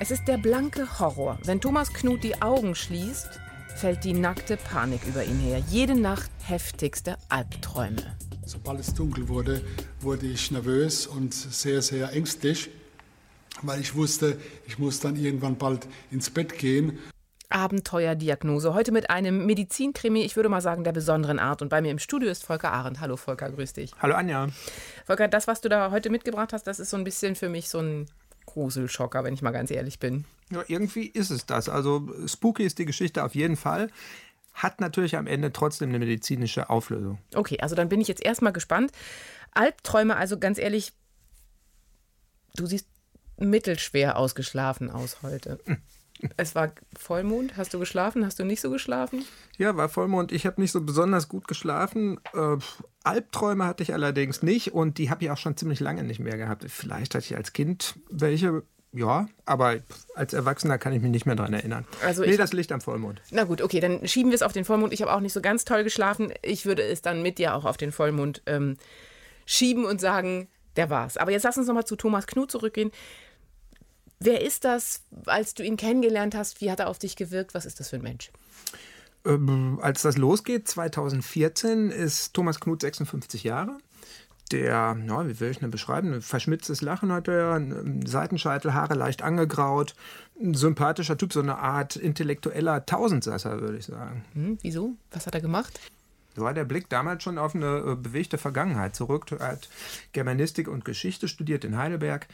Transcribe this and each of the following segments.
Es ist der blanke Horror. Wenn Thomas Knut die Augen schließt, fällt die nackte Panik über ihn her. Jede Nacht heftigste Albträume. Sobald es dunkel wurde, wurde ich nervös und sehr, sehr ängstlich, weil ich wusste, ich muss dann irgendwann bald ins Bett gehen. Abenteuerdiagnose. Heute mit einem Medizinkrimi, ich würde mal sagen, der besonderen Art. Und bei mir im Studio ist Volker Arendt. Hallo Volker, grüß dich. Hallo Anja. Volker, das, was du da heute mitgebracht hast, das ist so ein bisschen für mich so ein Gruselschocker, wenn ich mal ganz ehrlich bin. Ja, irgendwie ist es das. Also spooky ist die Geschichte auf jeden Fall. Hat natürlich am Ende trotzdem eine medizinische Auflösung. Okay, also dann bin ich jetzt erstmal gespannt. Albträume, also ganz ehrlich, du siehst mittelschwer ausgeschlafen aus heute. Es war Vollmond. Hast du geschlafen? Hast du nicht so geschlafen? Ja, war Vollmond. Ich habe nicht so besonders gut geschlafen. Äh, Albträume hatte ich allerdings nicht und die habe ich auch schon ziemlich lange nicht mehr gehabt. Vielleicht hatte ich als Kind welche. Ja, aber als Erwachsener kann ich mich nicht mehr daran erinnern. Also nee, das Licht am Vollmond. Na gut, okay, dann schieben wir es auf den Vollmond. Ich habe auch nicht so ganz toll geschlafen. Ich würde es dann mit dir auch auf den Vollmond ähm, schieben und sagen, der war's. Aber jetzt lass uns nochmal zu Thomas Knut zurückgehen. Wer ist das, als du ihn kennengelernt hast? Wie hat er auf dich gewirkt? Was ist das für ein Mensch? Ähm, als das losgeht, 2014, ist Thomas Knut 56 Jahre. Der, ja, wie will ich ihn beschreiben? Ein verschmitztes Lachen hat er, Seitenscheitel, Haare leicht angegraut. Ein sympathischer Typ, so eine Art intellektueller Tausendsasser, würde ich sagen. Hm, wieso? Was hat er gemacht? So war der Blick damals schon auf eine äh, bewegte Vergangenheit zurück. Er hat Germanistik und Geschichte studiert in Heidelberg,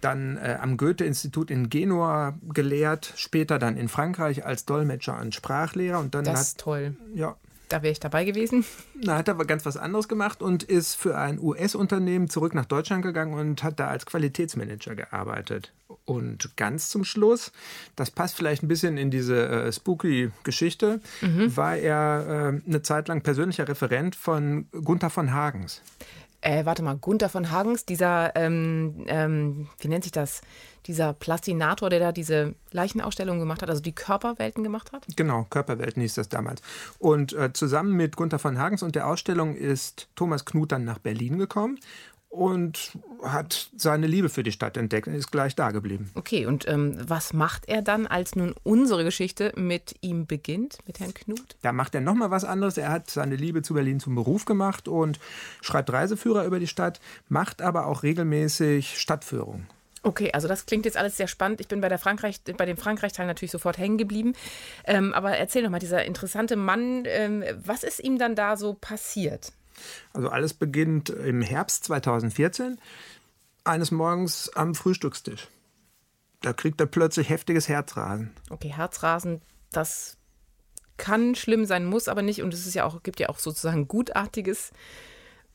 dann äh, am Goethe-Institut in Genua gelehrt, später dann in Frankreich als Dolmetscher und Sprachlehrer. Und dann das hat, ist toll. Ja, da wäre ich dabei gewesen. Na, hat aber ganz was anderes gemacht und ist für ein US-Unternehmen zurück nach Deutschland gegangen und hat da als Qualitätsmanager gearbeitet. Und ganz zum Schluss, das passt vielleicht ein bisschen in diese äh, spooky Geschichte, mhm. war er äh, eine Zeit lang persönlicher Referent von Gunther von Hagens äh, warte mal, Gunther von Hagens, dieser, ähm, ähm, wie nennt sich das, dieser Plastinator, der da diese Leichenausstellung gemacht hat, also die Körperwelten gemacht hat? Genau, Körperwelten hieß das damals. Und äh, zusammen mit Gunther von Hagens und der Ausstellung ist Thomas Knut dann nach Berlin gekommen und hat seine Liebe für die Stadt entdeckt und ist gleich da geblieben. Okay, und ähm, was macht er dann, als nun unsere Geschichte mit ihm beginnt, mit Herrn Knut? Da macht er nochmal was anderes. Er hat seine Liebe zu Berlin zum Beruf gemacht und schreibt Reiseführer über die Stadt, macht aber auch regelmäßig Stadtführung. Okay, also das klingt jetzt alles sehr spannend. Ich bin bei, der Frankreich, bei dem Frankreich-Teil natürlich sofort hängen geblieben. Ähm, aber erzähl doch mal, dieser interessante Mann, ähm, was ist ihm dann da so passiert? Also alles beginnt im Herbst 2014, eines Morgens am Frühstückstisch. Da kriegt er plötzlich heftiges Herzrasen. Okay, Herzrasen, das kann schlimm sein, muss aber nicht. Und es ist ja auch, gibt ja auch sozusagen gutartiges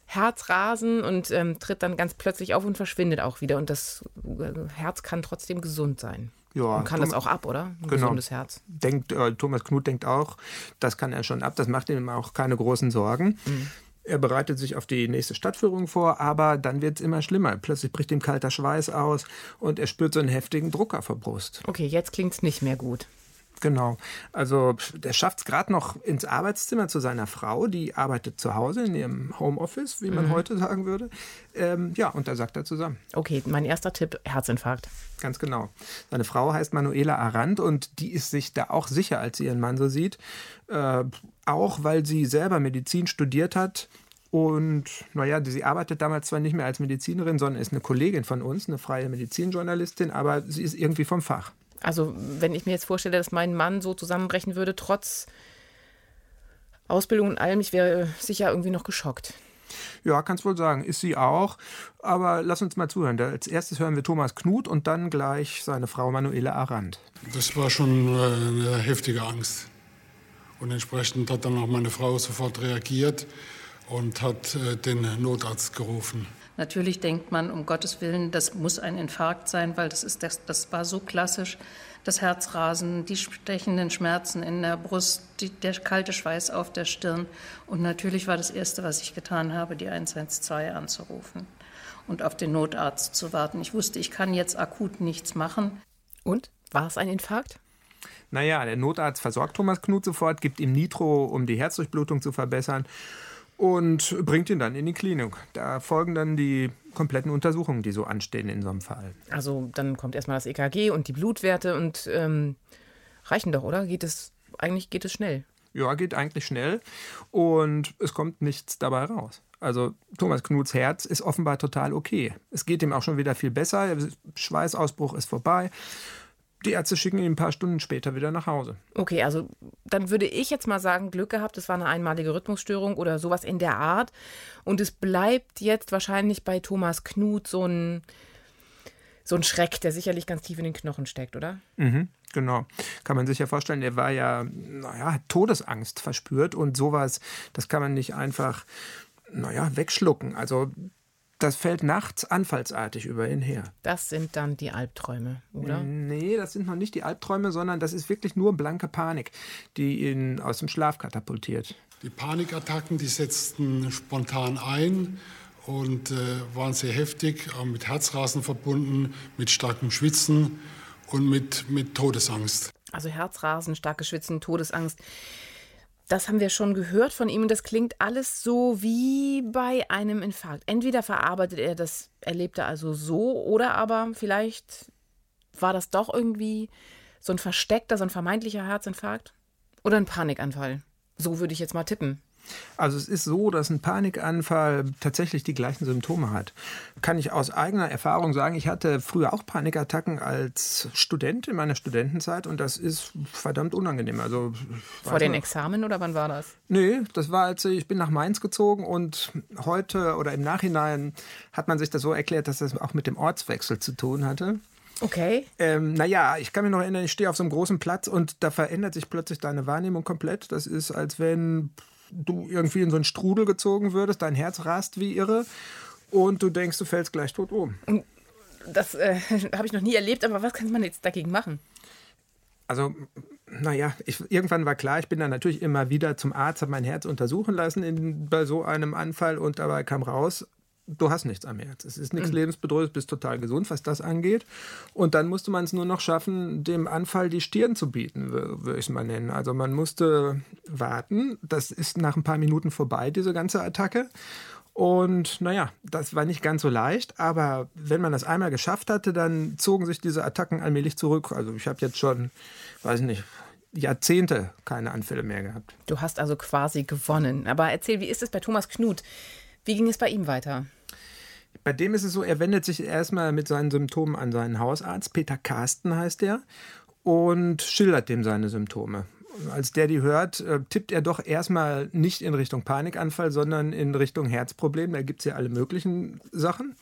Herzrasen und ähm, tritt dann ganz plötzlich auf und verschwindet auch wieder. Und das äh, Herz kann trotzdem gesund sein. Ja, und kann Thomas, das auch ab, oder? Ein genau. gesundes Herz. Denkt, äh, Thomas Knut denkt auch, das kann er schon ab. Das macht ihm auch keine großen Sorgen. Mhm. Er bereitet sich auf die nächste Stadtführung vor, aber dann wird es immer schlimmer. Plötzlich bricht ihm kalter Schweiß aus und er spürt so einen heftigen Druck auf der Brust. Okay, jetzt klingt es nicht mehr gut. Genau. Also der schafft es gerade noch ins Arbeitszimmer zu seiner Frau, die arbeitet zu Hause in ihrem Homeoffice, wie man mhm. heute sagen würde. Ähm, ja, und da sagt er zusammen. Okay, mein erster Tipp, Herzinfarkt. Ganz genau. Seine Frau heißt Manuela Arandt und die ist sich da auch sicher, als sie ihren Mann so sieht. Äh, auch weil sie selber Medizin studiert hat. Und naja, sie arbeitet damals zwar nicht mehr als Medizinerin, sondern ist eine Kollegin von uns, eine freie Medizinjournalistin, aber sie ist irgendwie vom Fach. Also wenn ich mir jetzt vorstelle, dass mein Mann so zusammenbrechen würde, trotz Ausbildung und allem, ich wäre sicher irgendwie noch geschockt. Ja, kannst wohl sagen, ist sie auch. Aber lass uns mal zuhören. Als erstes hören wir Thomas Knut und dann gleich seine Frau Manuela Arandt. Das war schon äh, eine heftige Angst. Und entsprechend hat dann auch meine Frau sofort reagiert und hat äh, den Notarzt gerufen. Natürlich denkt man, um Gottes Willen, das muss ein Infarkt sein, weil das, ist, das, das war so klassisch. Das Herzrasen, die stechenden Schmerzen in der Brust, die, der kalte Schweiß auf der Stirn. Und natürlich war das Erste, was ich getan habe, die 112 anzurufen und auf den Notarzt zu warten. Ich wusste, ich kann jetzt akut nichts machen. Und? War es ein Infarkt? Naja, der Notarzt versorgt Thomas Knut sofort, gibt ihm Nitro, um die Herzdurchblutung zu verbessern. Und bringt ihn dann in die Klinik. Da folgen dann die kompletten Untersuchungen, die so anstehen in so einem Fall. Also dann kommt erstmal das EKG und die Blutwerte und ähm, reichen doch, oder? Geht es eigentlich geht es schnell? Ja, geht eigentlich schnell und es kommt nichts dabei raus. Also Thomas Knuts Herz ist offenbar total okay. Es geht ihm auch schon wieder viel besser. Schweißausbruch ist vorbei. Die Ärzte schicken ihn ein paar Stunden später wieder nach Hause. Okay, also dann würde ich jetzt mal sagen, Glück gehabt, es war eine einmalige Rhythmusstörung oder sowas in der Art. Und es bleibt jetzt wahrscheinlich bei Thomas Knut so ein, so ein Schreck, der sicherlich ganz tief in den Knochen steckt, oder? Mhm, genau. Kann man sich ja vorstellen, er war ja, naja, Todesangst verspürt und sowas, das kann man nicht einfach, naja, wegschlucken. Also das fällt nachts anfallsartig über ihn her. Das sind dann die Albträume, oder? Nee, das sind noch nicht die Albträume, sondern das ist wirklich nur blanke Panik, die ihn aus dem Schlaf katapultiert. Die Panikattacken, die setzten spontan ein und äh, waren sehr heftig, mit Herzrasen verbunden, mit starkem Schwitzen und mit, mit Todesangst. Also Herzrasen, starkes Schwitzen, Todesangst. Das haben wir schon gehört von ihm und das klingt alles so wie bei einem Infarkt. Entweder verarbeitet er das Erlebte also so oder aber vielleicht war das doch irgendwie so ein versteckter, so ein vermeintlicher Herzinfarkt oder ein Panikanfall. So würde ich jetzt mal tippen. Also es ist so, dass ein Panikanfall tatsächlich die gleichen Symptome hat. Kann ich aus eigener Erfahrung sagen, ich hatte früher auch Panikattacken als Student in meiner Studentenzeit und das ist verdammt unangenehm. Also vor den Examen oder wann war das? Nee, das war als ich bin nach Mainz gezogen und heute oder im Nachhinein hat man sich das so erklärt, dass das auch mit dem Ortswechsel zu tun hatte. Okay. Ähm, naja, ich kann mich noch erinnern, ich stehe auf so einem großen Platz und da verändert sich plötzlich deine Wahrnehmung komplett. Das ist, als wenn du irgendwie in so einen Strudel gezogen würdest, dein Herz rast wie irre und du denkst, du fällst gleich tot um. Und das äh, habe ich noch nie erlebt, aber was kann man jetzt dagegen machen? Also, naja, ich, irgendwann war klar, ich bin dann natürlich immer wieder zum Arzt, habe mein Herz untersuchen lassen in, bei so einem Anfall und dabei kam raus, du hast nichts am Herz. Es ist nichts mhm. lebensbedrohliches, bist total gesund, was das angeht. Und dann musste man es nur noch schaffen, dem Anfall die Stirn zu bieten, würde ich es mal nennen. Also man musste warten. Das ist nach ein paar Minuten vorbei, diese ganze Attacke. Und naja, das war nicht ganz so leicht, aber wenn man das einmal geschafft hatte, dann zogen sich diese Attacken allmählich zurück. Also ich habe jetzt schon, weiß nicht, Jahrzehnte keine Anfälle mehr gehabt. Du hast also quasi gewonnen. Aber erzähl, wie ist es bei Thomas Knut? Wie ging es bei ihm weiter? Bei dem ist es so, er wendet sich erstmal mit seinen Symptomen an seinen Hausarzt, Peter Carsten heißt er, und schildert dem seine Symptome. Als der die hört, äh, tippt er doch erstmal nicht in Richtung Panikanfall, sondern in Richtung Herzproblem. Da gibt es ja alle möglichen Sachen.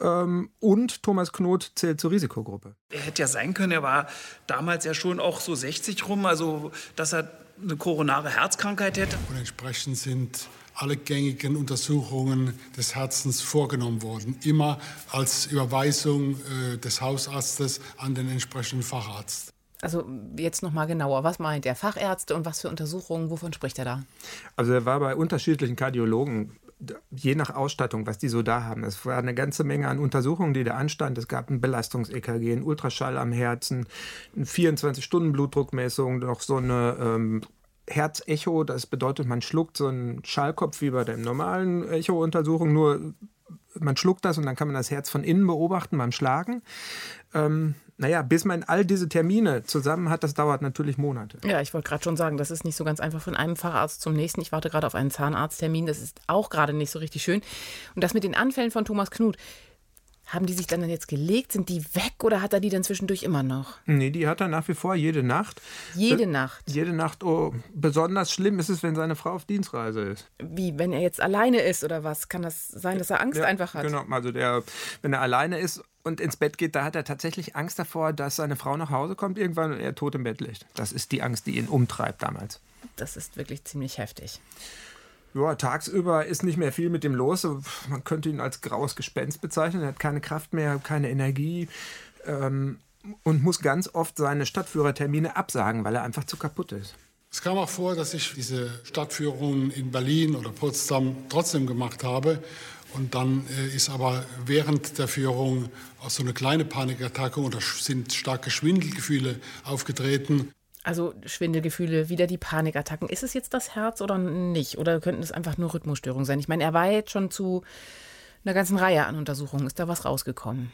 Ähm, und Thomas Knot zählt zur Risikogruppe. Er hätte ja sein können, er war damals ja schon auch so 60 rum, also dass er eine koronare Herzkrankheit hätte. Und entsprechend sind alle gängigen Untersuchungen des Herzens vorgenommen worden, immer als Überweisung äh, des Hausarztes an den entsprechenden Facharzt. Also jetzt noch mal genauer, was meint er? Fachärzte und was für Untersuchungen, wovon spricht er da? Also er war bei unterschiedlichen Kardiologen, je nach Ausstattung, was die so da haben. Es war eine ganze Menge an Untersuchungen, die da anstand. Es gab ein Belastungs-EKG, ein Ultraschall am Herzen, eine 24-Stunden-Blutdruckmessung, noch so eine ähm, Herzecho, das bedeutet, man schluckt so einen Schallkopf wie bei der normalen Echo-Untersuchung, nur man schluckt das und dann kann man das Herz von innen beobachten beim Schlagen. Ähm, naja, bis man all diese Termine zusammen hat, das dauert natürlich Monate. Ja, ich wollte gerade schon sagen, das ist nicht so ganz einfach von einem Facharzt zum nächsten. Ich warte gerade auf einen Zahnarzttermin, das ist auch gerade nicht so richtig schön. Und das mit den Anfällen von Thomas Knut, haben die sich dann jetzt gelegt? Sind die weg oder hat er die dann zwischendurch immer noch? Nee, die hat er nach wie vor jede Nacht. Jede Be Nacht? Jede Nacht. Oh, besonders schlimm ist es, wenn seine Frau auf Dienstreise ist. Wie, wenn er jetzt alleine ist oder was? Kann das sein, dass er Angst ja, einfach hat? Genau, also der, wenn er alleine ist und ins Bett geht, da hat er tatsächlich Angst davor, dass seine Frau nach Hause kommt irgendwann und er tot im Bett liegt. Das ist die Angst, die ihn umtreibt damals. Das ist wirklich ziemlich heftig. Ja, tagsüber ist nicht mehr viel mit dem los. Man könnte ihn als graues Gespenst bezeichnen. Er hat keine Kraft mehr, keine Energie ähm, und muss ganz oft seine Stadtführertermine absagen, weil er einfach zu kaputt ist. Es kam auch vor, dass ich diese Stadtführungen in Berlin oder Potsdam trotzdem gemacht habe. Und dann äh, ist aber während der Führung auch so eine kleine Panikattacke oder sind starke Schwindelgefühle aufgetreten. Also Schwindelgefühle, wieder die Panikattacken. Ist es jetzt das Herz oder nicht? Oder könnten es einfach nur Rhythmusstörungen sein? Ich meine, er war jetzt schon zu einer ganzen Reihe an Untersuchungen. Ist da was rausgekommen?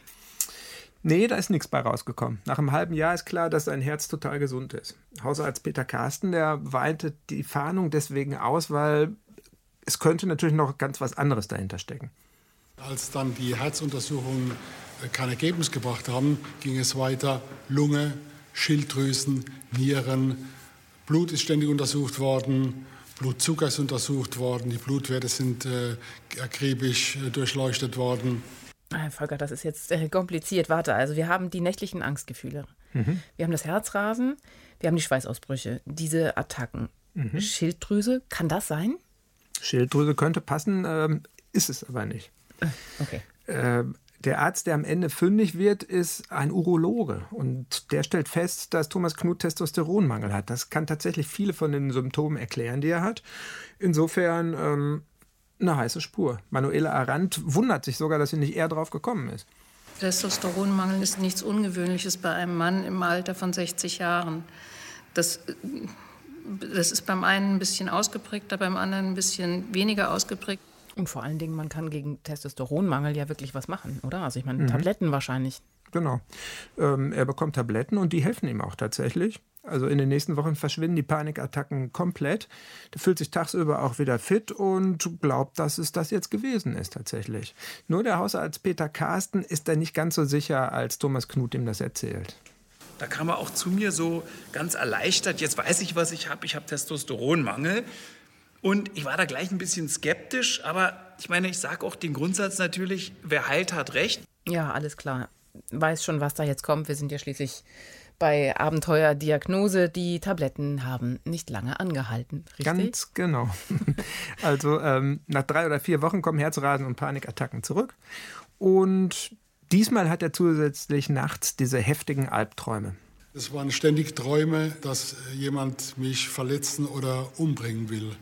Nee, da ist nichts bei rausgekommen. Nach einem halben Jahr ist klar, dass sein Herz total gesund ist. Hausarzt Peter Carsten, der weite die Fahndung deswegen aus, weil es könnte natürlich noch ganz was anderes dahinter stecken. Als dann die Herzuntersuchungen kein Ergebnis gebracht haben, ging es weiter. Lunge, Schilddrüsen, Nieren, Blut ist ständig untersucht worden, Blutzucker ist untersucht worden, die Blutwerte sind äh, akribisch äh, durchleuchtet worden. Herr Volker, das ist jetzt äh, kompliziert. Warte, also wir haben die nächtlichen Angstgefühle. Mhm. Wir haben das Herzrasen, wir haben die Schweißausbrüche, diese Attacken. Mhm. Schilddrüse, kann das sein? Schilddrüse könnte passen, ähm, ist es aber nicht. Äh, okay. Äh, der Arzt, der am Ende fündig wird, ist ein Urologe. Und der stellt fest, dass Thomas Knut Testosteronmangel hat. Das kann tatsächlich viele von den Symptomen erklären, die er hat. Insofern ähm, eine heiße Spur. Manuela Arendt wundert sich sogar, dass sie nicht eher drauf gekommen ist. Testosteronmangel ist nichts Ungewöhnliches bei einem Mann im Alter von 60 Jahren. Das, das ist beim einen ein bisschen ausgeprägter, beim anderen ein bisschen weniger ausgeprägt. Und vor allen Dingen, man kann gegen Testosteronmangel ja wirklich was machen, oder? Also ich meine, mhm. Tabletten wahrscheinlich. Genau. Ähm, er bekommt Tabletten und die helfen ihm auch tatsächlich. Also in den nächsten Wochen verschwinden die Panikattacken komplett. Der fühlt sich tagsüber auch wieder fit und glaubt, dass es das jetzt gewesen ist tatsächlich. Nur der Hausarzt Peter Carsten ist da nicht ganz so sicher, als Thomas Knut ihm das erzählt. Da kam er auch zu mir so ganz erleichtert. Jetzt weiß ich, was ich habe. Ich habe Testosteronmangel. Und ich war da gleich ein bisschen skeptisch. Aber ich meine, ich sage auch den Grundsatz natürlich, wer heilt, hat recht. Ja, alles klar. Weiß schon, was da jetzt kommt. Wir sind ja schließlich bei Abenteuerdiagnose. Die Tabletten haben nicht lange angehalten, richtig? Ganz genau. Also ähm, nach drei oder vier Wochen kommen Herzrasen und Panikattacken zurück. Und diesmal hat er zusätzlich nachts diese heftigen Albträume. Es waren ständig Träume, dass jemand mich verletzen oder umbringen will.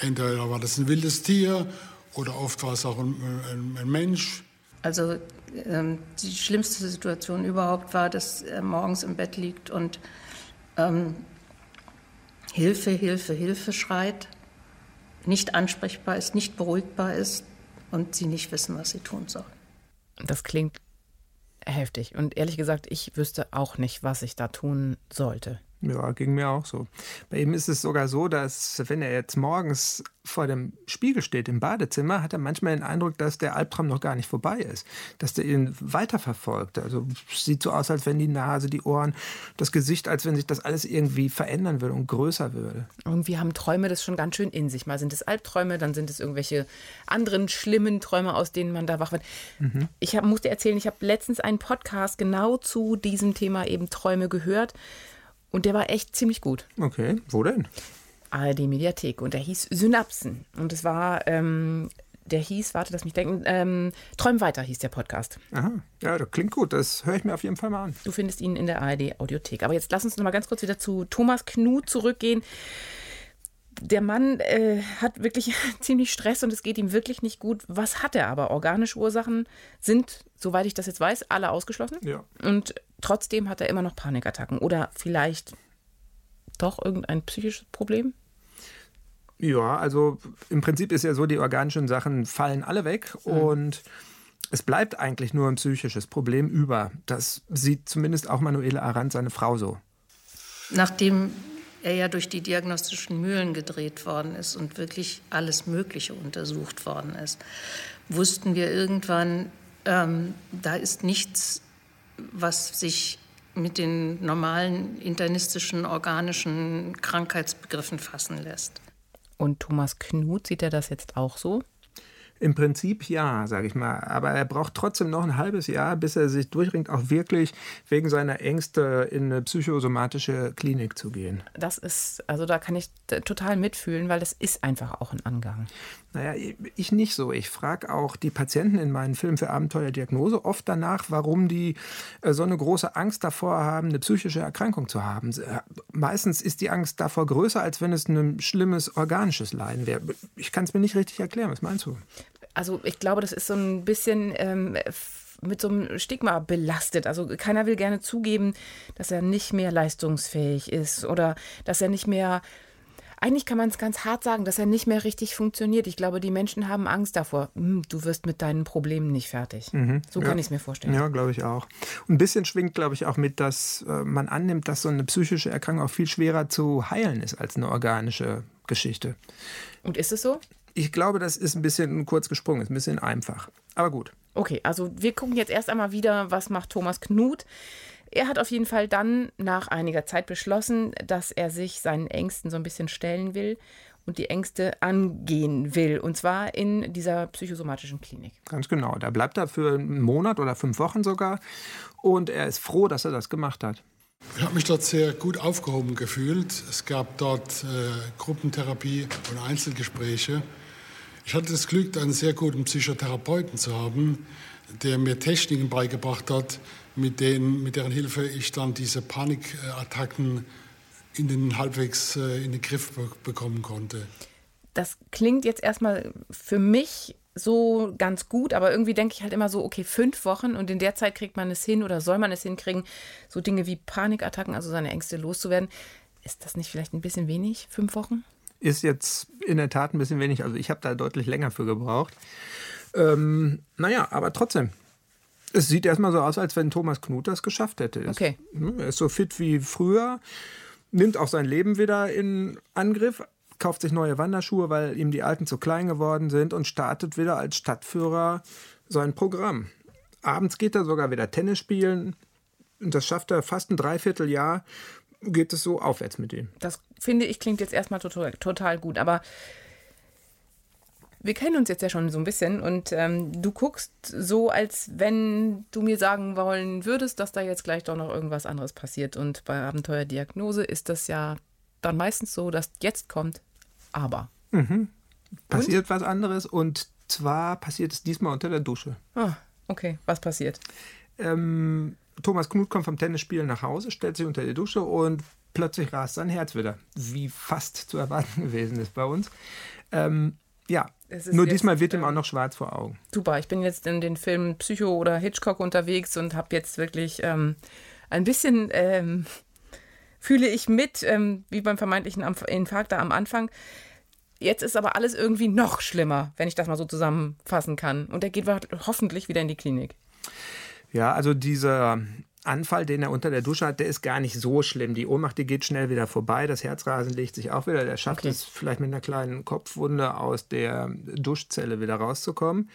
Entweder war das ein wildes Tier oder oft war es auch ein, ein, ein Mensch. Also ähm, die schlimmste Situation überhaupt war, dass er morgens im Bett liegt und ähm, Hilfe, Hilfe, Hilfe schreit, nicht ansprechbar ist, nicht beruhigbar ist und sie nicht wissen, was sie tun sollen. Das klingt heftig. Und ehrlich gesagt, ich wüsste auch nicht, was ich da tun sollte. Ja, ging mir auch so. Bei ihm ist es sogar so, dass wenn er jetzt morgens vor dem Spiegel steht im Badezimmer, hat er manchmal den Eindruck, dass der Albtraum noch gar nicht vorbei ist, dass der ihn weiterverfolgt. Also sieht so aus, als wenn die Nase, die Ohren, das Gesicht, als wenn sich das alles irgendwie verändern würde und größer würde. Irgendwie haben Träume das schon ganz schön in sich. Mal sind es Albträume, dann sind es irgendwelche anderen schlimmen Träume, aus denen man da wach wird. Mhm. Ich hab, muss dir erzählen, ich habe letztens einen Podcast genau zu diesem Thema eben Träume gehört. Und der war echt ziemlich gut. Okay, wo denn? ARD Mediathek. Und der hieß Synapsen. Und es war, ähm, der hieß, warte, lass mich denken, ähm, Träum weiter hieß der Podcast. Aha, ja, das klingt gut. Das höre ich mir auf jeden Fall mal an. Du findest ihn in der ARD Audiothek. Aber jetzt lass uns noch mal ganz kurz wieder zu Thomas Knut zurückgehen. Der Mann äh, hat wirklich ziemlich Stress und es geht ihm wirklich nicht gut. Was hat er aber? Organische Ursachen sind, soweit ich das jetzt weiß, alle ausgeschlossen. Ja. Und trotzdem hat er immer noch Panikattacken. Oder vielleicht doch irgendein psychisches Problem? Ja, also im Prinzip ist ja so, die organischen Sachen fallen alle weg mhm. und es bleibt eigentlich nur ein psychisches Problem über. Das sieht zumindest auch Manuela Arendt, seine Frau, so. Nachdem er ja durch die diagnostischen Mühlen gedreht worden ist und wirklich alles Mögliche untersucht worden ist, wussten wir irgendwann, ähm, da ist nichts was sich mit den normalen internistischen, organischen Krankheitsbegriffen fassen lässt. Und Thomas Knut, sieht er das jetzt auch so? Im Prinzip ja, sage ich mal. Aber er braucht trotzdem noch ein halbes Jahr, bis er sich durchringt, auch wirklich wegen seiner Ängste in eine psychosomatische Klinik zu gehen. Das ist, also da kann ich total mitfühlen, weil das ist einfach auch ein Angang. Naja, ich nicht so. Ich frage auch die Patienten in meinen Filmen für Abenteuerdiagnose oft danach, warum die äh, so eine große Angst davor haben, eine psychische Erkrankung zu haben. Äh, meistens ist die Angst davor größer, als wenn es ein schlimmes organisches Leiden wäre. Ich kann es mir nicht richtig erklären. Was meinst du? Also ich glaube, das ist so ein bisschen ähm, mit so einem Stigma belastet. Also keiner will gerne zugeben, dass er nicht mehr leistungsfähig ist oder dass er nicht mehr eigentlich kann man es ganz hart sagen, dass er nicht mehr richtig funktioniert. Ich glaube, die Menschen haben Angst davor. Hm, du wirst mit deinen Problemen nicht fertig. Mhm. So kann ja. ich es mir vorstellen. Ja, glaube ich auch. ein bisschen schwingt, glaube ich, auch mit, dass äh, man annimmt, dass so eine psychische Erkrankung auch viel schwerer zu heilen ist als eine organische Geschichte. Und ist es so? Ich glaube, das ist ein bisschen kurz gesprungen, ist ein bisschen einfach. Aber gut. Okay, also wir gucken jetzt erst einmal wieder, was macht Thomas Knut. Er hat auf jeden Fall dann nach einiger Zeit beschlossen, dass er sich seinen Ängsten so ein bisschen stellen will und die Ängste angehen will. Und zwar in dieser psychosomatischen Klinik. Ganz genau. Da bleibt er für einen Monat oder fünf Wochen sogar. Und er ist froh, dass er das gemacht hat. Ich habe mich dort sehr gut aufgehoben gefühlt. Es gab dort äh, Gruppentherapie und Einzelgespräche. Ich hatte das Glück, einen sehr guten Psychotherapeuten zu haben, der mir Techniken beigebracht hat, mit, denen, mit deren Hilfe ich dann diese Panikattacken in den halbwegs äh, in den Griff bekommen konnte. Das klingt jetzt erstmal für mich so ganz gut, aber irgendwie denke ich halt immer so, okay, fünf Wochen und in der Zeit kriegt man es hin oder soll man es hinkriegen, so Dinge wie Panikattacken, also seine Ängste loszuwerden. Ist das nicht vielleicht ein bisschen wenig, fünf Wochen? Ist jetzt in der Tat ein bisschen wenig. Also ich habe da deutlich länger für gebraucht. Ähm, naja, aber trotzdem, es sieht erstmal so aus, als wenn Thomas Knut das geschafft hätte. Okay. Hm, er ist so fit wie früher, nimmt auch sein Leben wieder in Angriff, kauft sich neue Wanderschuhe, weil ihm die alten zu klein geworden sind und startet wieder als Stadtführer sein Programm. Abends geht er sogar wieder Tennis spielen. Und das schafft er fast ein Dreivierteljahr, geht es so aufwärts mit ihm. Das finde ich klingt jetzt erstmal total, total gut. Aber wir kennen uns jetzt ja schon so ein bisschen und ähm, du guckst so, als wenn du mir sagen wollen würdest, dass da jetzt gleich doch noch irgendwas anderes passiert. Und bei Abenteuerdiagnose ist das ja dann meistens so, dass jetzt kommt, aber. Mhm. Passiert und? was anderes und zwar passiert es diesmal unter der Dusche. Ah, okay. Was passiert? Ähm, Thomas Knut kommt vom Tennisspielen nach Hause, stellt sich unter die Dusche und plötzlich rast sein Herz wieder, wie fast zu erwarten gewesen ist bei uns. Ähm, ja, nur jetzt, diesmal wird ihm auch noch schwarz vor Augen. Super, ich bin jetzt in den Filmen Psycho oder Hitchcock unterwegs und habe jetzt wirklich ähm, ein bisschen, ähm, fühle ich mit, ähm, wie beim vermeintlichen Infarkt da am Anfang. Jetzt ist aber alles irgendwie noch schlimmer, wenn ich das mal so zusammenfassen kann. Und er geht hoffentlich wieder in die Klinik. Ja, also dieser Anfall, den er unter der Dusche hat, der ist gar nicht so schlimm. Die Ohnmacht, die geht schnell wieder vorbei. Das Herzrasen legt sich auch wieder. Der schafft okay. es vielleicht mit einer kleinen Kopfwunde aus der Duschzelle wieder rauszukommen.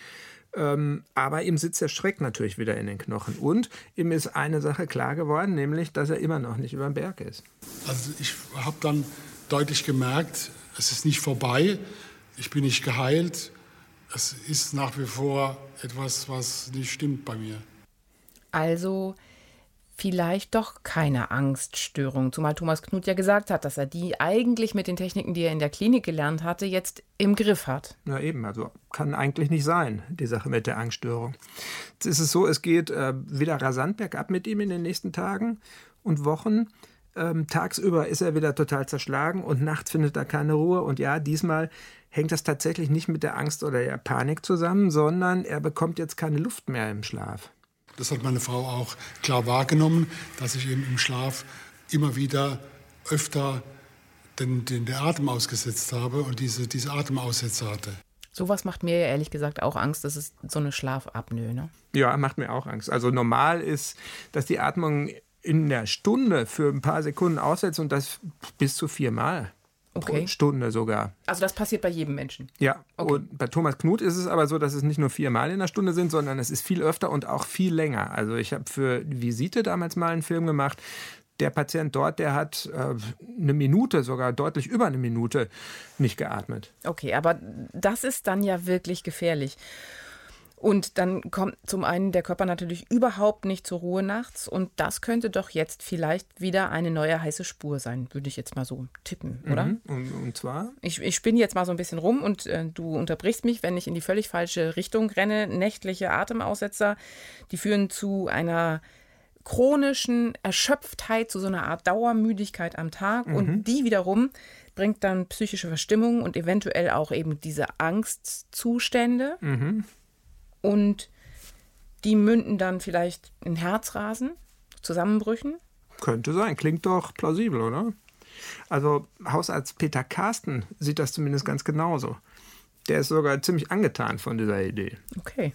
Ähm, aber ihm sitzt der Schreck natürlich wieder in den Knochen. Und ihm ist eine Sache klar geworden, nämlich, dass er immer noch nicht über den Berg ist. Also ich habe dann deutlich gemerkt, es ist nicht vorbei. Ich bin nicht geheilt. Es ist nach wie vor etwas, was nicht stimmt bei mir. Also vielleicht doch keine Angststörung, zumal Thomas Knut ja gesagt hat, dass er die eigentlich mit den Techniken, die er in der Klinik gelernt hatte, jetzt im Griff hat. Ja, eben, also kann eigentlich nicht sein, die Sache mit der Angststörung. Jetzt ist es so, es geht äh, wieder rasant bergab mit ihm in den nächsten Tagen und Wochen. Ähm, tagsüber ist er wieder total zerschlagen und nachts findet er keine Ruhe. Und ja, diesmal hängt das tatsächlich nicht mit der Angst oder der Panik zusammen, sondern er bekommt jetzt keine Luft mehr im Schlaf. Das hat meine Frau auch klar wahrgenommen, dass ich eben im Schlaf immer wieder öfter den, den, den Atem ausgesetzt habe und diese, diese Atemaussätze hatte. Sowas macht mir ehrlich gesagt auch Angst. Das ist so eine Schlafapnoe, ne? Ja, macht mir auch Angst. Also normal ist, dass die Atmung in der Stunde für ein paar Sekunden aussetzt und das bis zu viermal okay. pro Stunde sogar. Also das passiert bei jedem Menschen. Ja, okay. und bei Thomas Knut ist es aber so, dass es nicht nur viermal in der Stunde sind, sondern es ist viel öfter und auch viel länger. Also ich habe für Visite damals mal einen Film gemacht. Der Patient dort, der hat äh, eine Minute, sogar deutlich über eine Minute nicht geatmet. Okay, aber das ist dann ja wirklich gefährlich. Und dann kommt zum einen der Körper natürlich überhaupt nicht zur Ruhe nachts. Und das könnte doch jetzt vielleicht wieder eine neue heiße Spur sein, würde ich jetzt mal so tippen, oder? Mhm. Und, und, zwar? Ich, ich spinne jetzt mal so ein bisschen rum und äh, du unterbrichst mich, wenn ich in die völlig falsche Richtung renne. Nächtliche Atemaussetzer, die führen zu einer chronischen Erschöpftheit, zu so einer Art Dauermüdigkeit am Tag. Mhm. Und die wiederum bringt dann psychische Verstimmung und eventuell auch eben diese Angstzustände. Mhm. Und die münden dann vielleicht in Herzrasen, Zusammenbrüchen. Könnte sein, klingt doch plausibel, oder? Also Hausarzt Peter Carsten sieht das zumindest ganz genauso. Der ist sogar ziemlich angetan von dieser Idee. Okay.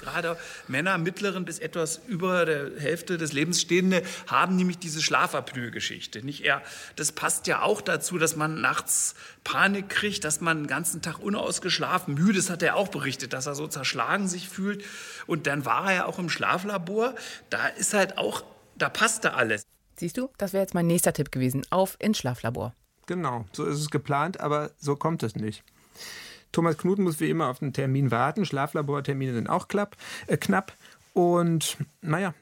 Gerade Männer mittleren bis etwas über der Hälfte des Lebens stehende haben nämlich diese Schlafapnoe-Geschichte. Nicht eher, das passt ja auch dazu, dass man nachts Panik kriegt, dass man den ganzen Tag unausgeschlafen, müde, das hat er auch berichtet, dass er so zerschlagen sich fühlt. Und dann war er ja auch im Schlaflabor. Da ist halt auch, da passte alles. Siehst du, das wäre jetzt mein nächster Tipp gewesen. Auf ins Schlaflabor. Genau, so ist es geplant, aber so kommt es nicht. Thomas Knuten muss wie immer auf den Termin warten. Schlaflabortermine sind auch klapp, äh, knapp. Und naja,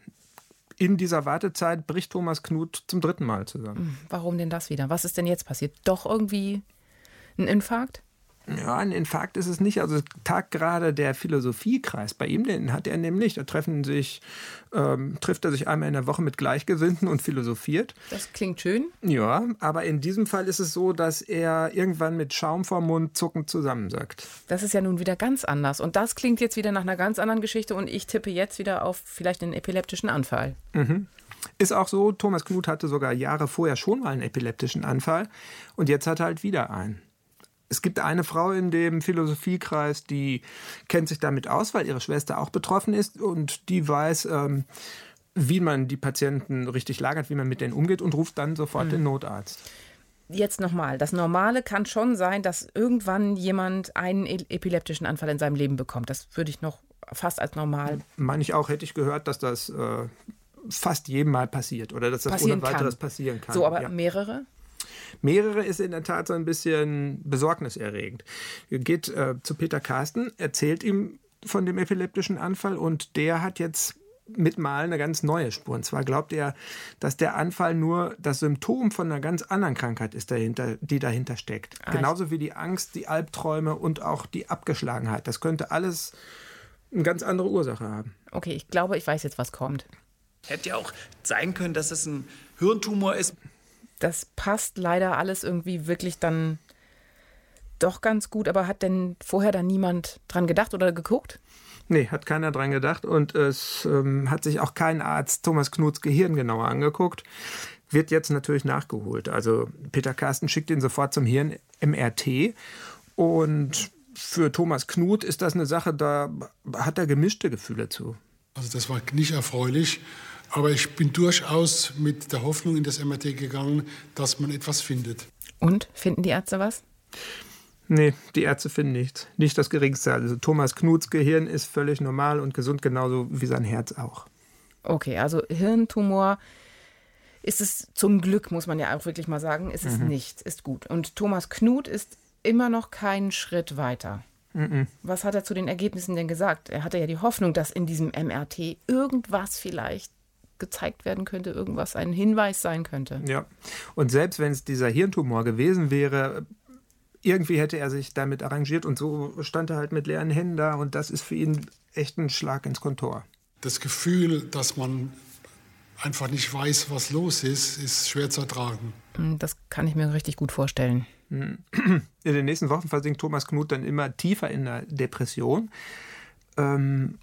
in dieser Wartezeit bricht Thomas Knut zum dritten Mal zusammen. Warum denn das wieder? Was ist denn jetzt passiert? Doch irgendwie ein Infarkt? Ja, ein Infarkt ist es nicht. Also Tag gerade der Philosophiekreis. Bei ihm den hat er nämlich. Da treffen sich, ähm, trifft er sich einmal in der Woche mit Gleichgesinnten und philosophiert. Das klingt schön. Ja, aber in diesem Fall ist es so, dass er irgendwann mit Schaum vor Mund zuckend zusammensackt. Das ist ja nun wieder ganz anders. Und das klingt jetzt wieder nach einer ganz anderen Geschichte. Und ich tippe jetzt wieder auf vielleicht einen epileptischen Anfall. Mhm. Ist auch so, Thomas Knut hatte sogar Jahre vorher schon mal einen epileptischen Anfall und jetzt hat er halt wieder einen. Es gibt eine Frau in dem Philosophiekreis, die kennt sich damit aus, weil ihre Schwester auch betroffen ist und die weiß, ähm, wie man die Patienten richtig lagert, wie man mit denen umgeht und ruft dann sofort mhm. den Notarzt. Jetzt nochmal, das Normale kann schon sein, dass irgendwann jemand einen epileptischen Anfall in seinem Leben bekommt. Das würde ich noch fast als normal. Meine ich auch, hätte ich gehört, dass das äh, fast jedem mal passiert oder dass das ohne weiteres kann. passieren kann. So, aber ja. mehrere? Mehrere ist in der Tat so ein bisschen besorgniserregend. Geht äh, zu Peter Carsten, erzählt ihm von dem epileptischen Anfall und der hat jetzt mit mal eine ganz neue Spur. Und zwar glaubt er, dass der Anfall nur das Symptom von einer ganz anderen Krankheit ist, dahinter, die dahinter steckt. Ah, Genauso wie die Angst, die Albträume und auch die Abgeschlagenheit. Das könnte alles eine ganz andere Ursache haben. Okay, ich glaube, ich weiß jetzt, was kommt. Hätte ja auch sein können, dass es ein Hirntumor ist das passt leider alles irgendwie wirklich dann doch ganz gut. Aber hat denn vorher da niemand dran gedacht oder geguckt? Nee, hat keiner dran gedacht und es ähm, hat sich auch kein Arzt Thomas Knuts Gehirn genauer angeguckt. Wird jetzt natürlich nachgeholt. Also Peter Carsten schickt ihn sofort zum Hirn-MRT und für Thomas Knut ist das eine Sache, da hat er gemischte Gefühle zu. Also das war nicht erfreulich. Aber ich bin durchaus mit der Hoffnung in das MRT gegangen, dass man etwas findet. Und finden die Ärzte was? Nee, die Ärzte finden nichts. Nicht das geringste. Also Thomas Knuts Gehirn ist völlig normal und gesund, genauso wie sein Herz auch. Okay, also Hirntumor ist es zum Glück, muss man ja auch wirklich mal sagen, ist es mhm. nicht, ist gut. Und Thomas Knut ist immer noch keinen Schritt weiter. Mhm. Was hat er zu den Ergebnissen denn gesagt? Er hatte ja die Hoffnung, dass in diesem MRT irgendwas vielleicht gezeigt werden könnte, irgendwas ein Hinweis sein könnte. Ja, und selbst wenn es dieser Hirntumor gewesen wäre, irgendwie hätte er sich damit arrangiert und so stand er halt mit leeren Händen da und das ist für ihn echt ein Schlag ins Kontor. Das Gefühl, dass man einfach nicht weiß, was los ist, ist schwer zu ertragen. Hm, das kann ich mir richtig gut vorstellen. In den nächsten Wochen versinkt Thomas Knut dann immer tiefer in der Depression. Ähm,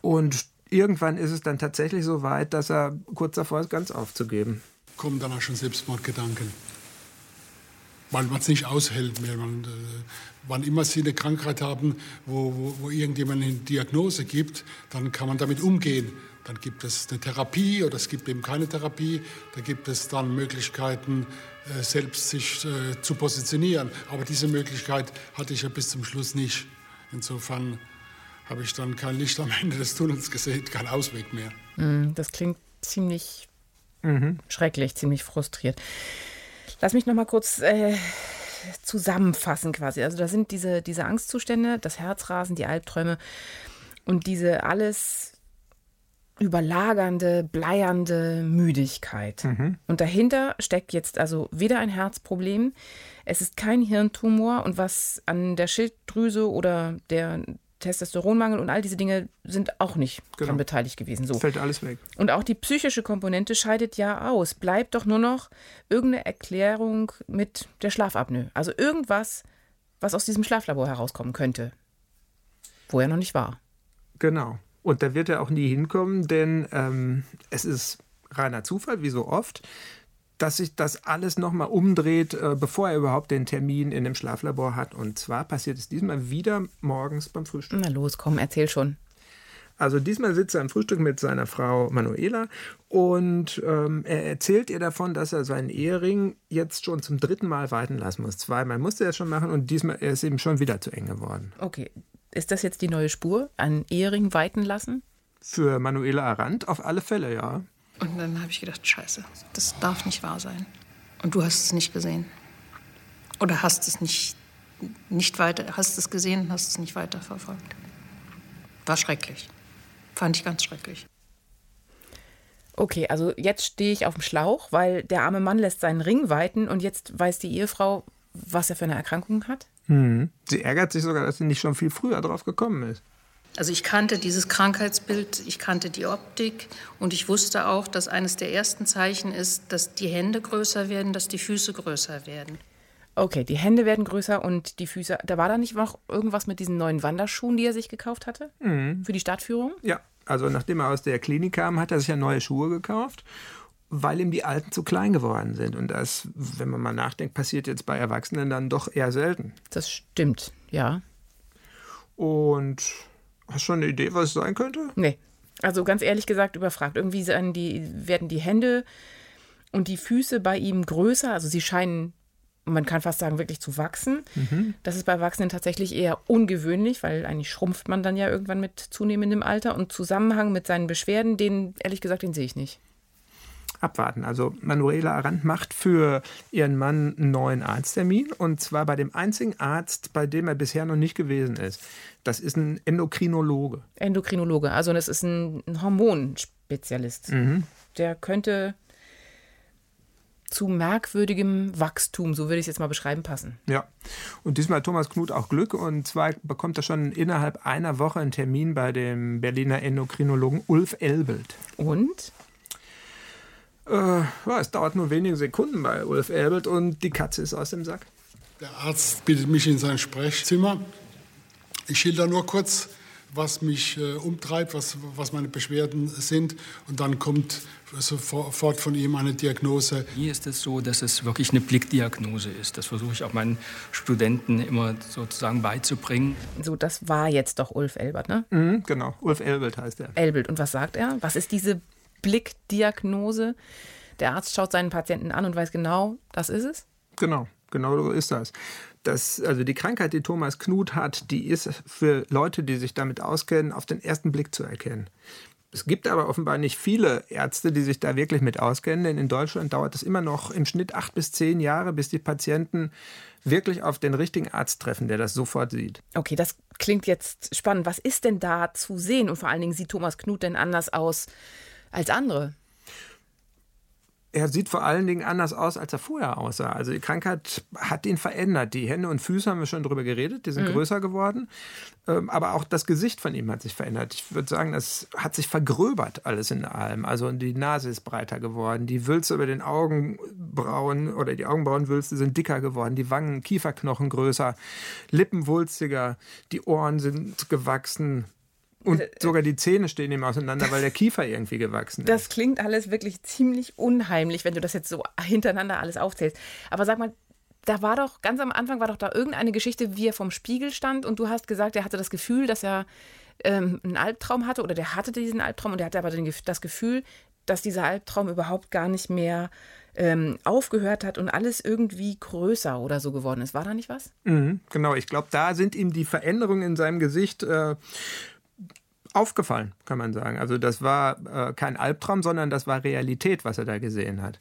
und irgendwann ist es dann tatsächlich so weit, dass er kurz davor ist, ganz aufzugeben. Kommen dann auch schon Selbstmordgedanken. Weil man es nicht aushält mehr. Man, äh, wann immer Sie eine Krankheit haben, wo, wo, wo irgendjemand eine Diagnose gibt, dann kann man damit umgehen. Dann gibt es eine Therapie oder es gibt eben keine Therapie. Da gibt es dann Möglichkeiten, äh, selbst sich äh, zu positionieren. Aber diese Möglichkeit hatte ich ja bis zum Schluss nicht. Insofern habe ich dann kein Licht am Ende des Tunnels gesehen, kein Ausweg mehr. Mm, das klingt ziemlich mhm. schrecklich, ziemlich frustriert. Lass mich noch mal kurz äh, zusammenfassen quasi. Also da sind diese, diese Angstzustände, das Herzrasen, die Albträume und diese alles überlagernde, bleiernde Müdigkeit. Mhm. Und dahinter steckt jetzt also weder ein Herzproblem, es ist kein Hirntumor und was an der Schilddrüse oder der Testosteronmangel und all diese Dinge sind auch nicht genau. daran beteiligt gewesen. So. Fällt alles weg. Und auch die psychische Komponente scheidet ja aus. Bleibt doch nur noch irgendeine Erklärung mit der Schlafapnoe. Also irgendwas, was aus diesem Schlaflabor herauskommen könnte, wo er noch nicht war. Genau. Und da wird er auch nie hinkommen, denn ähm, es ist reiner Zufall, wie so oft, dass sich das alles nochmal umdreht, äh, bevor er überhaupt den Termin in dem Schlaflabor hat. Und zwar passiert es diesmal wieder morgens beim Frühstück. Na los, komm, erzähl schon. Also diesmal sitzt er am Frühstück mit seiner Frau Manuela und ähm, er erzählt ihr davon, dass er seinen Ehering jetzt schon zum dritten Mal weiten lassen muss. Zweimal musste er es schon machen und diesmal ist ihm schon wieder zu eng geworden. Okay, ist das jetzt die neue Spur? Einen Ehering weiten lassen? Für Manuela Arendt auf alle Fälle, ja. Und dann habe ich gedacht, scheiße, das darf nicht wahr sein. Und du hast es nicht gesehen. Oder hast es nicht, nicht weiter, hast es gesehen und hast es nicht weiter verfolgt. War schrecklich. Fand ich ganz schrecklich. Okay, also jetzt stehe ich auf dem Schlauch, weil der arme Mann lässt seinen Ring weiten und jetzt weiß die Ehefrau, was er für eine Erkrankung hat? Mhm. Sie ärgert sich sogar, dass sie nicht schon viel früher drauf gekommen ist. Also ich kannte dieses Krankheitsbild, ich kannte die Optik und ich wusste auch, dass eines der ersten Zeichen ist, dass die Hände größer werden, dass die Füße größer werden. Okay, die Hände werden größer und die Füße. Da war da nicht noch irgendwas mit diesen neuen Wanderschuhen, die er sich gekauft hatte? Mhm. Für die Stadtführung? Ja, also nachdem er aus der Klinik kam, hat er sich ja neue Schuhe gekauft, weil ihm die alten zu klein geworden sind. Und das, wenn man mal nachdenkt, passiert jetzt bei Erwachsenen dann doch eher selten. Das stimmt, ja. Und hast du schon eine Idee, was es sein könnte? Nee. Also ganz ehrlich gesagt überfragt. Irgendwie die, werden die Hände und die Füße bei ihm größer. Also sie scheinen man kann fast sagen, wirklich zu wachsen. Mhm. Das ist bei Erwachsenen tatsächlich eher ungewöhnlich, weil eigentlich schrumpft man dann ja irgendwann mit zunehmendem Alter. Und Zusammenhang mit seinen Beschwerden, den, ehrlich gesagt, den sehe ich nicht. Abwarten. Also Manuela Arendt macht für ihren Mann einen neuen Arzttermin und zwar bei dem einzigen Arzt, bei dem er bisher noch nicht gewesen ist. Das ist ein Endokrinologe. Endokrinologe, also das ist ein, Hormonspezialist. Mhm. Der könnte zu merkwürdigem Wachstum, so würde ich es jetzt mal beschreiben, passen. Ja, und diesmal hat Thomas Knut auch Glück und zwar bekommt er schon innerhalb einer Woche einen Termin bei dem Berliner Endokrinologen Ulf Elbelt. Und? Äh, ja, es dauert nur wenige Sekunden bei Ulf Elbelt und die Katze ist aus dem Sack. Der Arzt bittet mich in sein Sprechzimmer. Ich schilder nur kurz, was mich äh, umtreibt, was, was meine Beschwerden sind. Und dann kommt sofort von ihm eine Diagnose. Hier ist es so, dass es wirklich eine Blickdiagnose ist. Das versuche ich auch meinen Studenten immer sozusagen beizubringen. So, das war jetzt doch Ulf Elbert, ne? Mhm, genau, Ulf Elbert heißt er. Elbert. Und was sagt er? Was ist diese Blickdiagnose? Der Arzt schaut seinen Patienten an und weiß genau, das ist es? Genau, genau so ist das das, also die Krankheit, die Thomas Knut hat, die ist für Leute, die sich damit auskennen, auf den ersten Blick zu erkennen. Es gibt aber offenbar nicht viele Ärzte, die sich da wirklich mit auskennen, denn in Deutschland dauert es immer noch im Schnitt acht bis zehn Jahre, bis die Patienten wirklich auf den richtigen Arzt treffen, der das sofort sieht. Okay, das klingt jetzt spannend. Was ist denn da zu sehen? Und vor allen Dingen sieht Thomas Knut denn anders aus als andere? er sieht vor allen Dingen anders aus, als er vorher aussah. Also die Krankheit hat ihn verändert. Die Hände und Füße haben wir schon drüber geredet, die sind mhm. größer geworden. Ähm, aber auch das Gesicht von ihm hat sich verändert. Ich würde sagen, das hat sich vergröbert alles in allem. Also die Nase ist breiter geworden, die Wülste über den Augenbrauen oder die Augenbrauenwülste sind dicker geworden, die Wangen, Kieferknochen größer, Lippen wulstiger, die Ohren sind gewachsen, und äh, sogar die Zähne stehen ihm auseinander, weil der Kiefer irgendwie gewachsen ist. Das klingt alles wirklich ziemlich unheimlich, wenn du das jetzt so hintereinander alles aufzählst. Aber sag mal, da war doch, ganz am Anfang war doch da irgendeine Geschichte, wie er vom Spiegel stand und du hast gesagt, er hatte das Gefühl, dass er ähm, einen Albtraum hatte oder der hatte diesen Albtraum und er hatte aber den, das Gefühl, dass dieser Albtraum überhaupt gar nicht mehr ähm, aufgehört hat und alles irgendwie größer oder so geworden ist. War da nicht was? Mhm, genau, ich glaube, da sind ihm die Veränderungen in seinem Gesicht äh, aufgefallen, kann man sagen. Also das war äh, kein Albtraum, sondern das war Realität, was er da gesehen hat.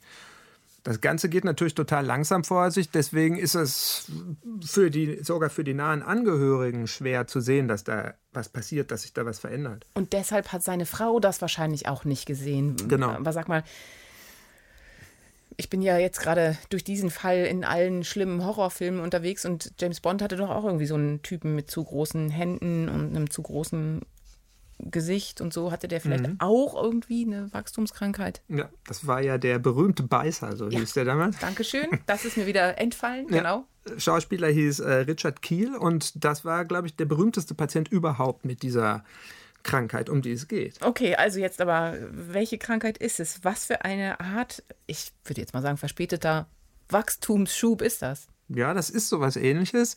Das Ganze geht natürlich total langsam vor sich, deswegen ist es für die, sogar für die nahen Angehörigen schwer zu sehen, dass da was passiert, dass sich da was verändert. Und deshalb hat seine Frau das wahrscheinlich auch nicht gesehen. Genau. Aber sag mal, ich bin ja jetzt gerade durch diesen Fall in allen schlimmen Horrorfilmen unterwegs und James Bond hatte doch auch irgendwie so einen Typen mit zu großen Händen und einem zu großen Gesicht und so, hatte der vielleicht mhm. auch irgendwie eine Wachstumskrankheit? Ja, das war ja der berühmte Beißer, so ja. hieß der damals. Dankeschön, das ist mir wieder entfallen, ja. genau. Schauspieler hieß äh, Richard Kiel und das war, glaube ich, der berühmteste Patient überhaupt mit dieser Krankheit, um die es geht. Okay, also jetzt aber, welche Krankheit ist es? Was für eine Art, ich würde jetzt mal sagen, verspäteter Wachstumsschub ist das? Ja, das ist sowas ähnliches.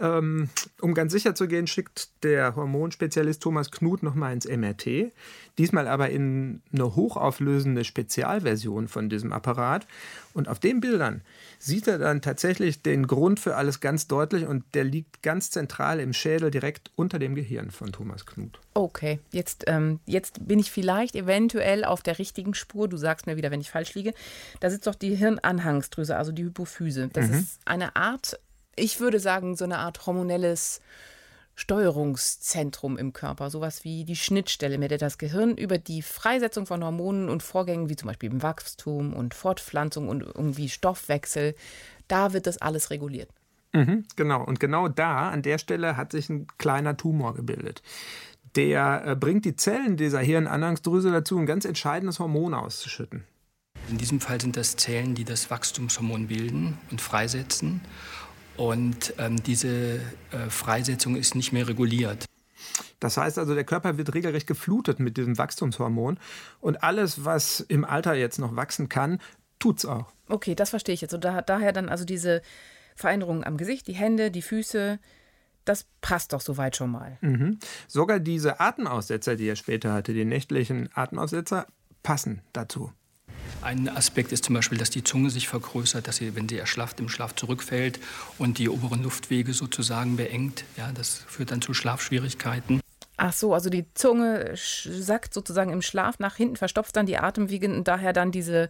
Ähm, um ganz sicher zu gehen, schickt der Hormonspezialist Thomas Knut nochmal ins MRT. Diesmal aber in eine hochauflösende Spezialversion von diesem Apparat. Und auf den Bildern sieht er dann tatsächlich den Grund für alles ganz deutlich und der liegt ganz zentral im Schädel direkt unter dem Gehirn von Thomas Knut. Okay, jetzt, ähm, jetzt bin ich vielleicht eventuell auf der richtigen Spur. Du sagst mir wieder, wenn ich falsch liege. Da sitzt doch die Hirnanhangsdrüse, also die Hypophyse. Das mhm. ist eine Art ich würde sagen, so eine Art hormonelles Steuerungszentrum im Körper, sowas wie die Schnittstelle, mit der das Gehirn über die Freisetzung von Hormonen und Vorgängen wie zum Beispiel im Wachstum und Fortpflanzung und irgendwie Stoffwechsel, da wird das alles reguliert. Mhm, genau, und genau da, an der Stelle, hat sich ein kleiner Tumor gebildet. Der äh, bringt die Zellen dieser Hirnanhangsdrüse dazu, ein ganz entscheidendes Hormon auszuschütten. In diesem Fall sind das Zellen, die das Wachstumshormon bilden und freisetzen. Und ähm, diese äh, Freisetzung ist nicht mehr reguliert. Das heißt also, der Körper wird regelrecht geflutet mit diesem Wachstumshormon. Und alles, was im Alter jetzt noch wachsen kann, tut es auch. Okay, das verstehe ich jetzt. Und da, daher dann also diese Veränderungen am Gesicht, die Hände, die Füße, das passt doch soweit schon mal. Mhm. Sogar diese Atemaussetzer, die er später hatte, die nächtlichen Atemaussetzer, passen dazu. Ein Aspekt ist zum Beispiel, dass die Zunge sich vergrößert, dass sie, wenn sie erschlafft, im Schlaf zurückfällt und die oberen Luftwege sozusagen beengt. Ja, das führt dann zu Schlafschwierigkeiten. Ach so, also die Zunge sackt sozusagen im Schlaf nach hinten, verstopft dann die Atemwege und daher dann diese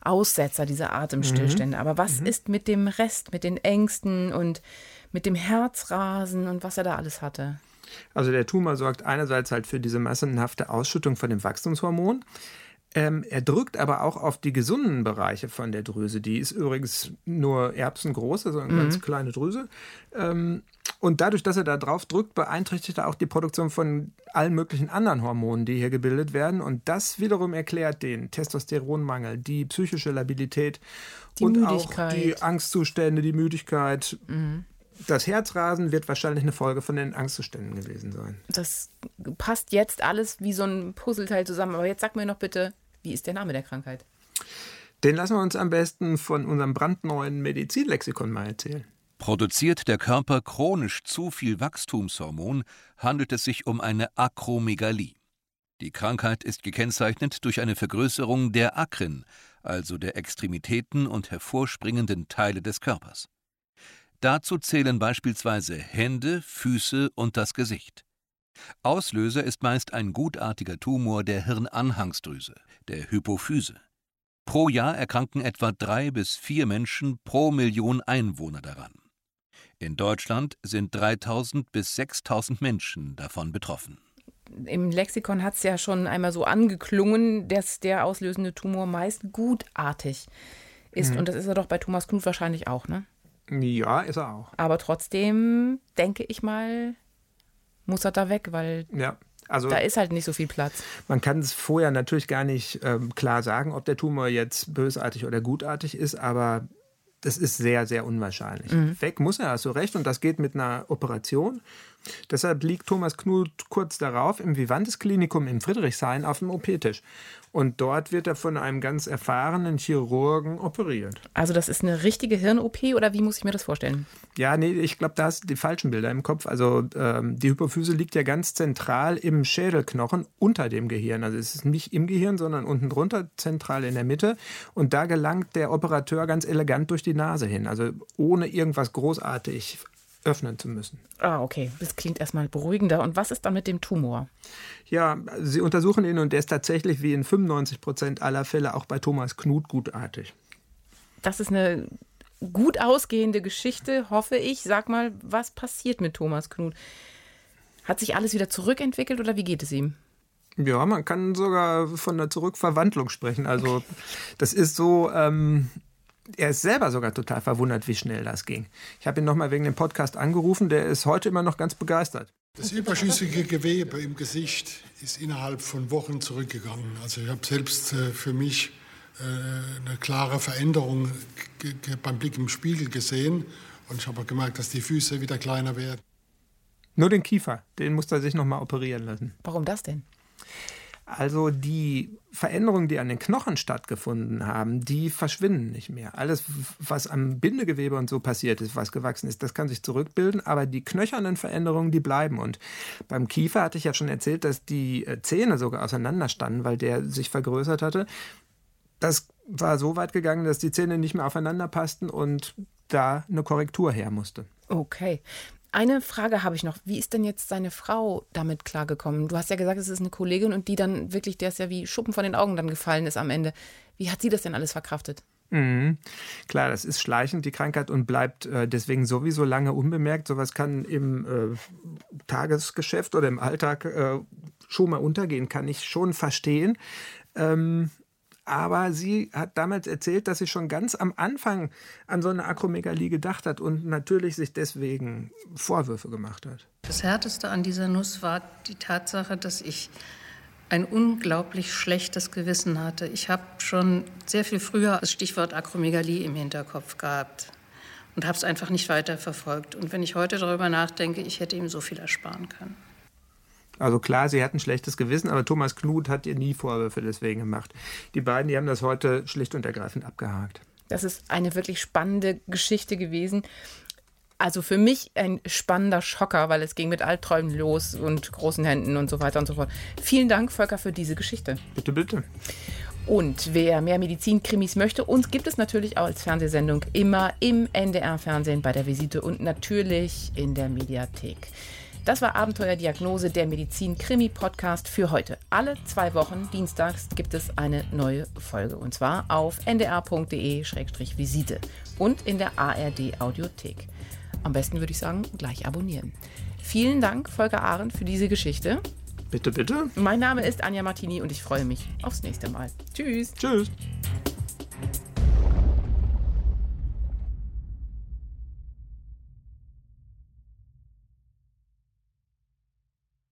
Aussetzer, diese Atemstillstände. Mhm. Aber was mhm. ist mit dem Rest, mit den Ängsten und mit dem Herzrasen und was er da alles hatte? Also der Tumor sorgt einerseits halt für diese massenhafte Ausschüttung von dem Wachstumshormon. Ähm, er drückt aber auch auf die gesunden Bereiche von der Drüse. Die ist übrigens nur erbsengroß, also eine mhm. ganz kleine Drüse. Ähm, und dadurch, dass er da drauf drückt, beeinträchtigt er auch die Produktion von allen möglichen anderen Hormonen, die hier gebildet werden. Und das wiederum erklärt den Testosteronmangel, die psychische Labilität die und Müdigkeit. auch die Angstzustände, die Müdigkeit. Mhm. Das Herzrasen wird wahrscheinlich eine Folge von den Angstzuständen gewesen sein. Das passt jetzt alles wie so ein Puzzleteil zusammen. Aber jetzt sag mir noch bitte, wie ist der Name der Krankheit? Den lassen wir uns am besten von unserem brandneuen Medizinlexikon mal erzählen. Produziert der Körper chronisch zu viel Wachstumshormon, handelt es sich um eine Akromegalie. Die Krankheit ist gekennzeichnet durch eine Vergrößerung der Akren, also der Extremitäten und hervorspringenden Teile des Körpers. Dazu zählen beispielsweise Hände, Füße und das Gesicht. Auslöser ist meist ein gutartiger Tumor der Hirnanhangsdrüse, der Hypophyse. Pro Jahr erkranken etwa drei bis vier Menschen pro Million Einwohner daran. In Deutschland sind 3000 bis 6000 Menschen davon betroffen. Im Lexikon hat es ja schon einmal so angeklungen, dass der auslösende Tumor meist gutartig ist. Mhm. Und das ist er doch bei Thomas Knut wahrscheinlich auch, ne? Ja, ist er auch. Aber trotzdem denke ich mal, muss er da weg, weil ja. Also, da ist halt nicht so viel Platz. Man kann es vorher natürlich gar nicht ähm, klar sagen, ob der Tumor jetzt bösartig oder gutartig ist, aber das ist sehr, sehr unwahrscheinlich. Mhm. Weg muss er, hast du recht, und das geht mit einer Operation. Deshalb liegt Thomas Knut kurz darauf im Vivantes Klinikum in Friedrichshain auf dem OP-Tisch. Und dort wird er von einem ganz erfahrenen Chirurgen operiert. Also das ist eine richtige Hirn-OP oder wie muss ich mir das vorstellen? Ja, nee, ich glaube, da hast du die falschen Bilder im Kopf. Also ähm, die Hypophyse liegt ja ganz zentral im Schädelknochen unter dem Gehirn. Also es ist nicht im Gehirn, sondern unten drunter, zentral in der Mitte. Und da gelangt der Operateur ganz elegant durch die Nase hin. Also ohne irgendwas großartig öffnen zu müssen. Ah, okay. Das klingt erstmal beruhigender. Und was ist dann mit dem Tumor? Ja, sie untersuchen ihn und der ist tatsächlich wie in 95 Prozent aller Fälle auch bei Thomas Knut gutartig. Das ist eine gut ausgehende Geschichte, hoffe ich. Sag mal, was passiert mit Thomas Knut? Hat sich alles wieder zurückentwickelt oder wie geht es ihm? Ja, man kann sogar von der Zurückverwandlung sprechen. Also das ist so, ähm, er ist selber sogar total verwundert, wie schnell das ging. Ich habe ihn nochmal wegen dem Podcast angerufen, der ist heute immer noch ganz begeistert. Das überschüssige Gewebe im Gesicht ist innerhalb von Wochen zurückgegangen. Also ich habe selbst äh, für mich äh, eine klare Veränderung beim Blick im Spiegel gesehen und ich habe gemerkt, dass die Füße wieder kleiner werden. Nur den Kiefer, den musste er sich nochmal operieren lassen. Warum das denn? Also die Veränderungen, die an den Knochen stattgefunden haben, die verschwinden nicht mehr. Alles, was am Bindegewebe und so passiert ist, was gewachsen ist, das kann sich zurückbilden, aber die knöchernen Veränderungen, die bleiben. Und beim Kiefer hatte ich ja schon erzählt, dass die äh, Zähne sogar auseinanderstanden, weil der sich vergrößert hatte. Das war so weit gegangen, dass die Zähne nicht mehr aufeinander passten und da eine Korrektur her musste. Okay. Eine Frage habe ich noch. Wie ist denn jetzt seine Frau damit klargekommen? Du hast ja gesagt, es ist eine Kollegin und die dann wirklich, der ist ja wie Schuppen von den Augen dann gefallen ist am Ende. Wie hat sie das denn alles verkraftet? Mhm. Klar, das ist schleichend, die Krankheit, und bleibt äh, deswegen sowieso lange unbemerkt. Sowas kann im äh, Tagesgeschäft oder im Alltag äh, schon mal untergehen, kann ich schon verstehen. Ähm, aber sie hat damals erzählt, dass sie schon ganz am Anfang an so eine Akromegalie gedacht hat und natürlich sich deswegen Vorwürfe gemacht hat. Das Härteste an dieser Nuss war die Tatsache, dass ich ein unglaublich schlechtes Gewissen hatte. Ich habe schon sehr viel früher das Stichwort Akromegalie im Hinterkopf gehabt und habe es einfach nicht weiterverfolgt. Und wenn ich heute darüber nachdenke, ich hätte ihm so viel ersparen können. Also klar, sie hat ein schlechtes Gewissen, aber Thomas Knut hat ihr nie Vorwürfe deswegen gemacht. Die beiden, die haben das heute schlicht und ergreifend abgehakt. Das ist eine wirklich spannende Geschichte gewesen. Also für mich ein spannender Schocker, weil es ging mit Albträumen los und großen Händen und so weiter und so fort. Vielen Dank, Volker, für diese Geschichte. Bitte, bitte. Und wer mehr Medizinkrimis möchte, uns gibt es natürlich auch als Fernsehsendung immer im NDR-Fernsehen bei der Visite und natürlich in der Mediathek. Das war Abenteuerdiagnose, der Medizin-Krimi-Podcast für heute. Alle zwei Wochen, dienstags, gibt es eine neue Folge. Und zwar auf ndr.de-visite und in der ARD-Audiothek. Am besten würde ich sagen, gleich abonnieren. Vielen Dank, Volker Arendt, für diese Geschichte. Bitte, bitte. Mein Name ist Anja Martini und ich freue mich aufs nächste Mal. Tschüss. Tschüss.